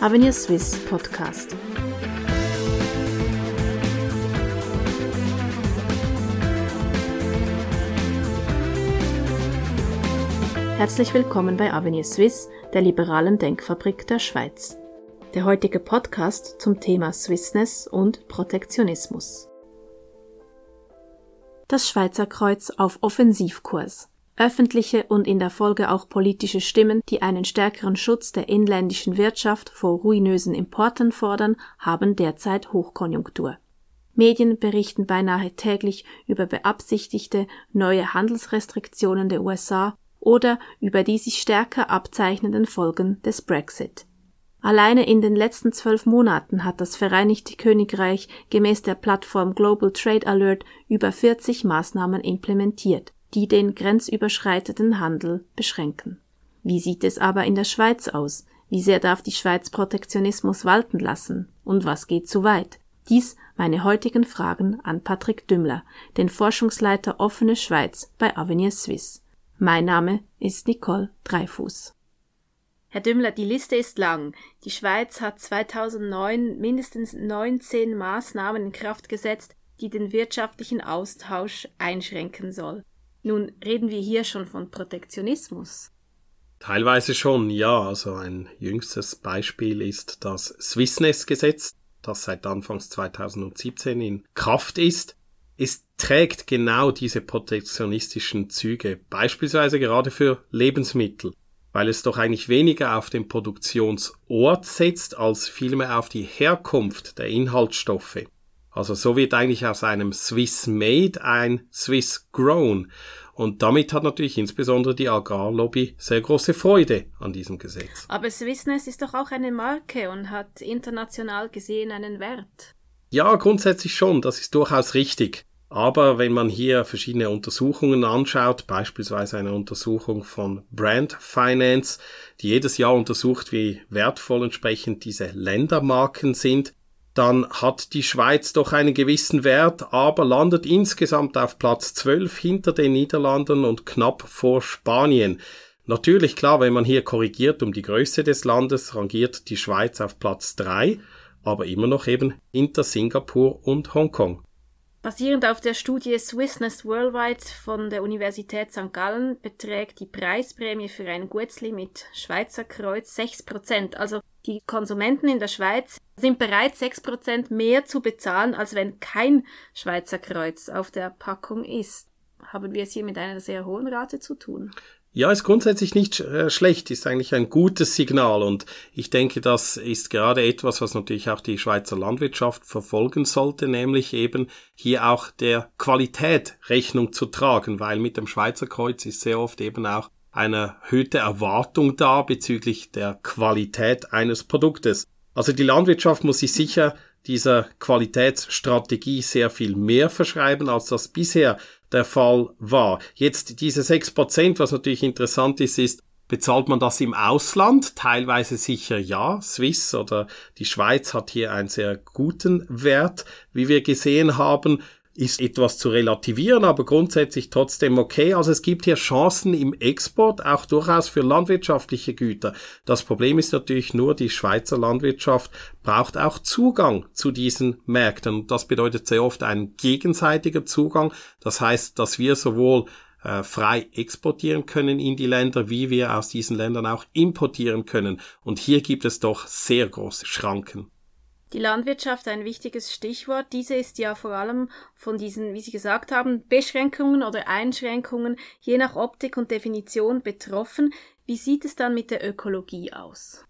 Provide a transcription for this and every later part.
Avenir Swiss Podcast. Herzlich willkommen bei Avenir Swiss, der liberalen Denkfabrik der Schweiz. Der heutige Podcast zum Thema Swissness und Protektionismus. Das Schweizer Kreuz auf Offensivkurs. Öffentliche und in der Folge auch politische Stimmen, die einen stärkeren Schutz der inländischen Wirtschaft vor ruinösen Importen fordern, haben derzeit Hochkonjunktur. Medien berichten beinahe täglich über beabsichtigte neue Handelsrestriktionen der USA oder über die sich stärker abzeichnenden Folgen des Brexit. Alleine in den letzten zwölf Monaten hat das Vereinigte Königreich gemäß der Plattform Global Trade Alert über 40 Maßnahmen implementiert, die den grenzüberschreitenden Handel beschränken. Wie sieht es aber in der Schweiz aus? Wie sehr darf die Schweiz Protektionismus walten lassen? Und was geht zu weit? Dies meine heutigen Fragen an Patrick Dümmler, den Forschungsleiter Offene Schweiz bei Avenir Suisse. Mein Name ist Nicole Dreifuß. Herr Dümmler, die Liste ist lang. Die Schweiz hat 2009 mindestens 19 Maßnahmen in Kraft gesetzt, die den wirtschaftlichen Austausch einschränken soll. Nun reden wir hier schon von Protektionismus. Teilweise schon, ja. Also ein jüngstes Beispiel ist das Swissness-Gesetz, das seit Anfangs 2017 in Kraft ist. Es trägt genau diese protektionistischen Züge, beispielsweise gerade für Lebensmittel, weil es doch eigentlich weniger auf den Produktionsort setzt, als vielmehr auf die Herkunft der Inhaltsstoffe. Also so wird eigentlich aus einem Swiss Made ein Swiss Grown. Und damit hat natürlich insbesondere die Agrarlobby sehr große Freude an diesem Gesetz. Aber Swissness ist doch auch eine Marke und hat international gesehen einen Wert. Ja, grundsätzlich schon, das ist durchaus richtig. Aber wenn man hier verschiedene Untersuchungen anschaut, beispielsweise eine Untersuchung von Brand Finance, die jedes Jahr untersucht, wie wertvoll entsprechend diese Ländermarken sind, dann hat die Schweiz doch einen gewissen Wert, aber landet insgesamt auf Platz 12 hinter den Niederlanden und knapp vor Spanien. Natürlich klar, wenn man hier korrigiert um die Größe des Landes, rangiert die Schweiz auf Platz 3, aber immer noch eben hinter Singapur und Hongkong. Basierend auf der Studie Swissness Worldwide von der Universität St. Gallen beträgt die Preisprämie für ein Guetzli mit Schweizer Kreuz 6%. Also die Konsumenten in der Schweiz sind bereit, 6% mehr zu bezahlen, als wenn kein Schweizer Kreuz auf der Packung ist. Haben wir es hier mit einer sehr hohen Rate zu tun? Ja, ist grundsätzlich nicht äh, schlecht, ist eigentlich ein gutes Signal und ich denke, das ist gerade etwas, was natürlich auch die Schweizer Landwirtschaft verfolgen sollte, nämlich eben hier auch der Qualität Rechnung zu tragen, weil mit dem Schweizer Kreuz ist sehr oft eben auch eine erhöhte Erwartung da bezüglich der Qualität eines Produktes. Also die Landwirtschaft muss sich sicher dieser Qualitätsstrategie sehr viel mehr verschreiben, als das bisher der Fall war. Jetzt diese sechs Prozent, was natürlich interessant ist, ist, bezahlt man das im Ausland? Teilweise sicher ja. Swiss oder die Schweiz hat hier einen sehr guten Wert, wie wir gesehen haben ist etwas zu relativieren, aber grundsätzlich trotzdem okay. Also es gibt hier Chancen im Export, auch durchaus für landwirtschaftliche Güter. Das Problem ist natürlich nur, die Schweizer Landwirtschaft braucht auch Zugang zu diesen Märkten. Und das bedeutet sehr oft ein gegenseitiger Zugang. Das heißt, dass wir sowohl äh, frei exportieren können in die Länder, wie wir aus diesen Ländern auch importieren können. Und hier gibt es doch sehr große Schranken. Die Landwirtschaft ein wichtiges Stichwort. Diese ist ja vor allem von diesen, wie Sie gesagt haben, Beschränkungen oder Einschränkungen je nach Optik und Definition betroffen. Wie sieht es dann mit der Ökologie aus?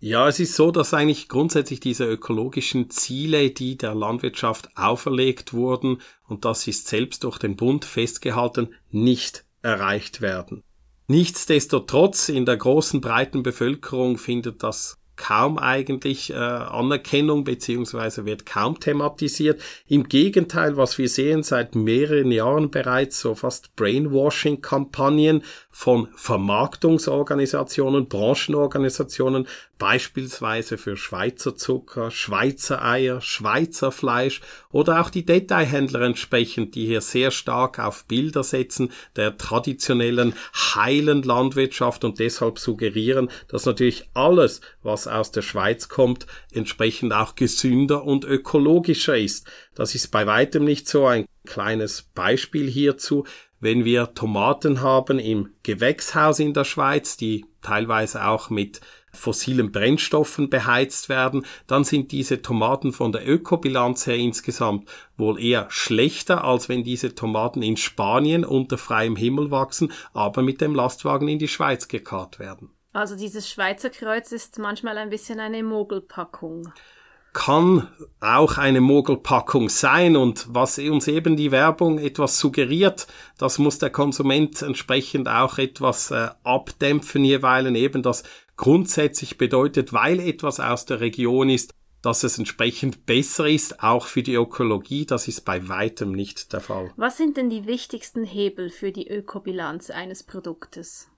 Ja, es ist so, dass eigentlich grundsätzlich diese ökologischen Ziele, die der Landwirtschaft auferlegt wurden, und das ist selbst durch den Bund festgehalten, nicht erreicht werden. Nichtsdestotrotz in der großen breiten Bevölkerung findet das kaum eigentlich äh, Anerkennung beziehungsweise wird kaum thematisiert. Im Gegenteil, was wir sehen seit mehreren Jahren bereits, so fast Brainwashing-Kampagnen von Vermarktungsorganisationen, Branchenorganisationen, beispielsweise für Schweizer Zucker, Schweizer Eier, Schweizer Fleisch oder auch die Detailhändler entsprechend, die hier sehr stark auf Bilder setzen der traditionellen heilen Landwirtschaft und deshalb suggerieren, dass natürlich alles, was aus der Schweiz kommt, entsprechend auch gesünder und ökologischer ist. Das ist bei weitem nicht so. Ein kleines Beispiel hierzu. Wenn wir Tomaten haben im Gewächshaus in der Schweiz, die teilweise auch mit fossilen Brennstoffen beheizt werden, dann sind diese Tomaten von der Ökobilanz her insgesamt wohl eher schlechter, als wenn diese Tomaten in Spanien unter freiem Himmel wachsen, aber mit dem Lastwagen in die Schweiz gekarrt werden. Also dieses Schweizer Kreuz ist manchmal ein bisschen eine Mogelpackung kann auch eine Mogelpackung sein und was uns eben die Werbung etwas suggeriert, das muss der Konsument entsprechend auch etwas äh, abdämpfen jeweils eben das grundsätzlich bedeutet, weil etwas aus der Region ist, dass es entsprechend besser ist, auch für die Ökologie. Das ist bei weitem nicht der Fall. Was sind denn die wichtigsten Hebel für die Ökobilanz eines Produktes?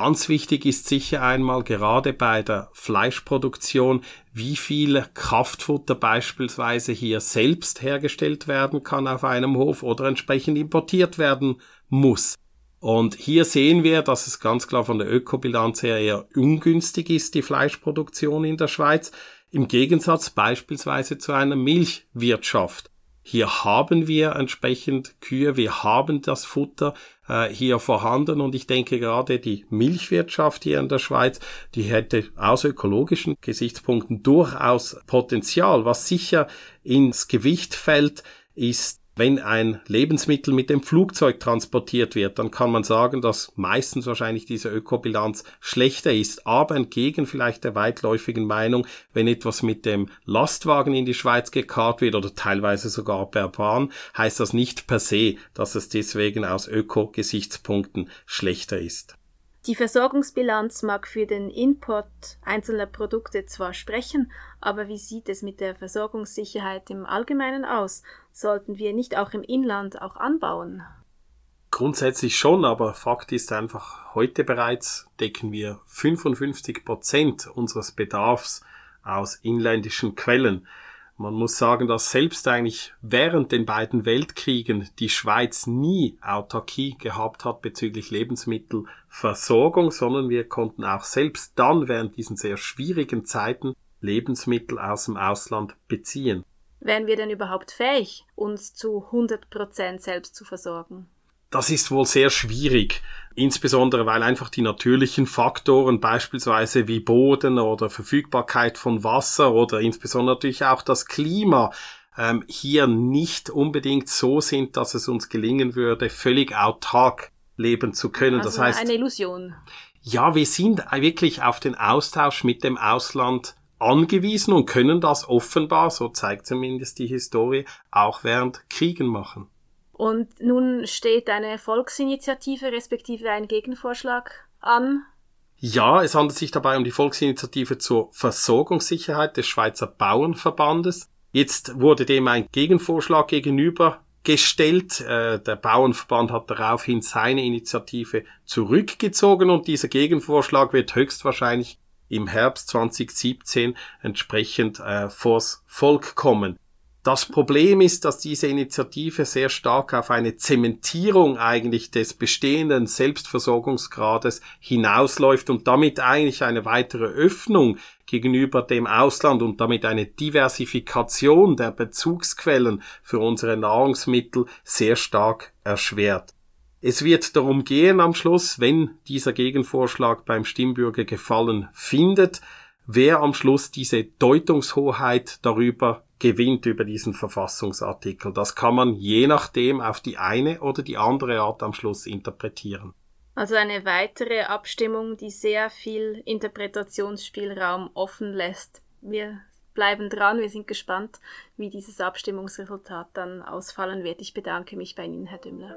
Ganz wichtig ist sicher einmal gerade bei der Fleischproduktion, wie viel Kraftfutter beispielsweise hier selbst hergestellt werden kann auf einem Hof oder entsprechend importiert werden muss. Und hier sehen wir, dass es ganz klar von der Ökobilanz her eher ungünstig ist, die Fleischproduktion in der Schweiz, im Gegensatz beispielsweise zu einer Milchwirtschaft. Hier haben wir entsprechend Kühe, wir haben das Futter äh, hier vorhanden und ich denke gerade die Milchwirtschaft hier in der Schweiz, die hätte aus ökologischen Gesichtspunkten durchaus Potenzial. Was sicher ins Gewicht fällt, ist wenn ein Lebensmittel mit dem Flugzeug transportiert wird, dann kann man sagen, dass meistens wahrscheinlich diese Ökobilanz schlechter ist. Aber entgegen vielleicht der weitläufigen Meinung, wenn etwas mit dem Lastwagen in die Schweiz gekarrt wird oder teilweise sogar per Bahn, heißt das nicht per se, dass es deswegen aus Öko-Gesichtspunkten schlechter ist. Die Versorgungsbilanz mag für den Import einzelner Produkte zwar sprechen, aber wie sieht es mit der Versorgungssicherheit im Allgemeinen aus? Sollten wir nicht auch im Inland auch anbauen? Grundsätzlich schon, aber Fakt ist einfach, heute bereits decken wir 55 Prozent unseres Bedarfs aus inländischen Quellen. Man muss sagen, dass selbst eigentlich während den beiden Weltkriegen die Schweiz nie Autarkie gehabt hat bezüglich Lebensmittelversorgung, sondern wir konnten auch selbst dann während diesen sehr schwierigen Zeiten Lebensmittel aus dem Ausland beziehen. Wären wir denn überhaupt fähig, uns zu 100 Prozent selbst zu versorgen? Das ist wohl sehr schwierig, insbesondere weil einfach die natürlichen Faktoren beispielsweise wie Boden oder Verfügbarkeit von Wasser oder insbesondere natürlich auch das Klima ähm, hier nicht unbedingt so sind, dass es uns gelingen würde, völlig autark leben zu können. Also das heißt, eine Illusion. Ja, wir sind wirklich auf den Austausch mit dem Ausland angewiesen und können das offenbar, so zeigt zumindest die Historie, auch während Kriegen machen. Und nun steht eine Volksinitiative respektive ein Gegenvorschlag an. Ja, es handelt sich dabei um die Volksinitiative zur Versorgungssicherheit des Schweizer Bauernverbandes. Jetzt wurde dem ein Gegenvorschlag gegenübergestellt. Äh, der Bauernverband hat daraufhin seine Initiative zurückgezogen und dieser Gegenvorschlag wird höchstwahrscheinlich im Herbst 2017 entsprechend äh, vors Volk kommen. Das Problem ist, dass diese Initiative sehr stark auf eine Zementierung eigentlich des bestehenden Selbstversorgungsgrades hinausläuft und damit eigentlich eine weitere Öffnung gegenüber dem Ausland und damit eine Diversifikation der Bezugsquellen für unsere Nahrungsmittel sehr stark erschwert. Es wird darum gehen am Schluss, wenn dieser Gegenvorschlag beim Stimmbürger gefallen findet, wer am Schluss diese Deutungshoheit darüber gewinnt über diesen Verfassungsartikel. Das kann man je nachdem auf die eine oder die andere Art am Schluss interpretieren. Also eine weitere Abstimmung, die sehr viel Interpretationsspielraum offen lässt. Wir bleiben dran, wir sind gespannt, wie dieses Abstimmungsresultat dann ausfallen wird. Ich bedanke mich bei Ihnen, Herr Dümmler.